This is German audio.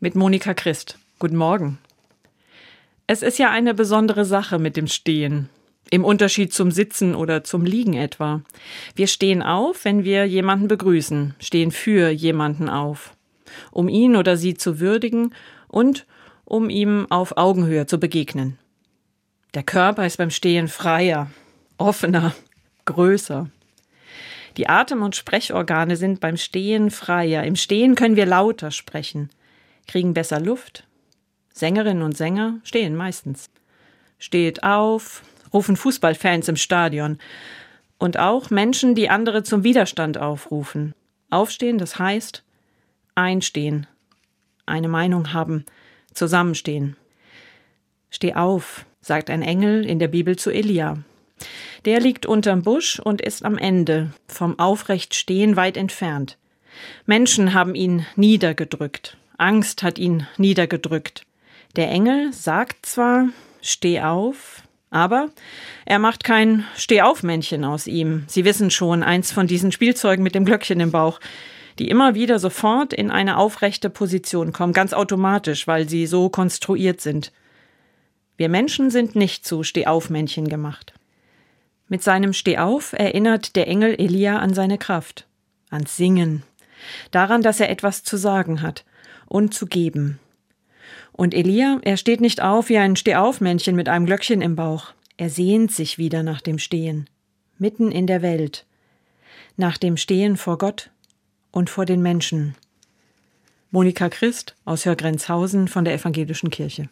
mit Monika Christ. Guten Morgen. Es ist ja eine besondere Sache mit dem Stehen. Im Unterschied zum Sitzen oder zum Liegen etwa. Wir stehen auf, wenn wir jemanden begrüßen, stehen für jemanden auf, um ihn oder sie zu würdigen und um ihm auf Augenhöhe zu begegnen. Der Körper ist beim Stehen freier, offener, größer. Die Atem- und Sprechorgane sind beim Stehen freier. Im Stehen können wir lauter sprechen kriegen besser Luft. Sängerinnen und Sänger stehen meistens. Steht auf, rufen Fußballfans im Stadion. Und auch Menschen, die andere zum Widerstand aufrufen. Aufstehen, das heißt einstehen, eine Meinung haben, zusammenstehen. Steh auf, sagt ein Engel in der Bibel zu Elia. Der liegt unterm Busch und ist am Ende, vom Aufrechtstehen weit entfernt. Menschen haben ihn niedergedrückt, Angst hat ihn niedergedrückt. Der Engel sagt zwar, steh auf, aber er macht kein Steh-auf-Männchen aus ihm. Sie wissen schon, eins von diesen Spielzeugen mit dem Glöckchen im Bauch, die immer wieder sofort in eine aufrechte Position kommen, ganz automatisch, weil sie so konstruiert sind. Wir Menschen sind nicht zu Steh-auf-Männchen gemacht. Mit seinem Steh-auf erinnert der Engel Elia an seine Kraft, ans Singen, daran, dass er etwas zu sagen hat, und zu geben. Und Elia, er steht nicht auf wie ein Stehaufmännchen mit einem Glöckchen im Bauch. Er sehnt sich wieder nach dem Stehen, mitten in der Welt, nach dem Stehen vor Gott und vor den Menschen. Monika Christ aus Hörgrenzhausen von der Evangelischen Kirche.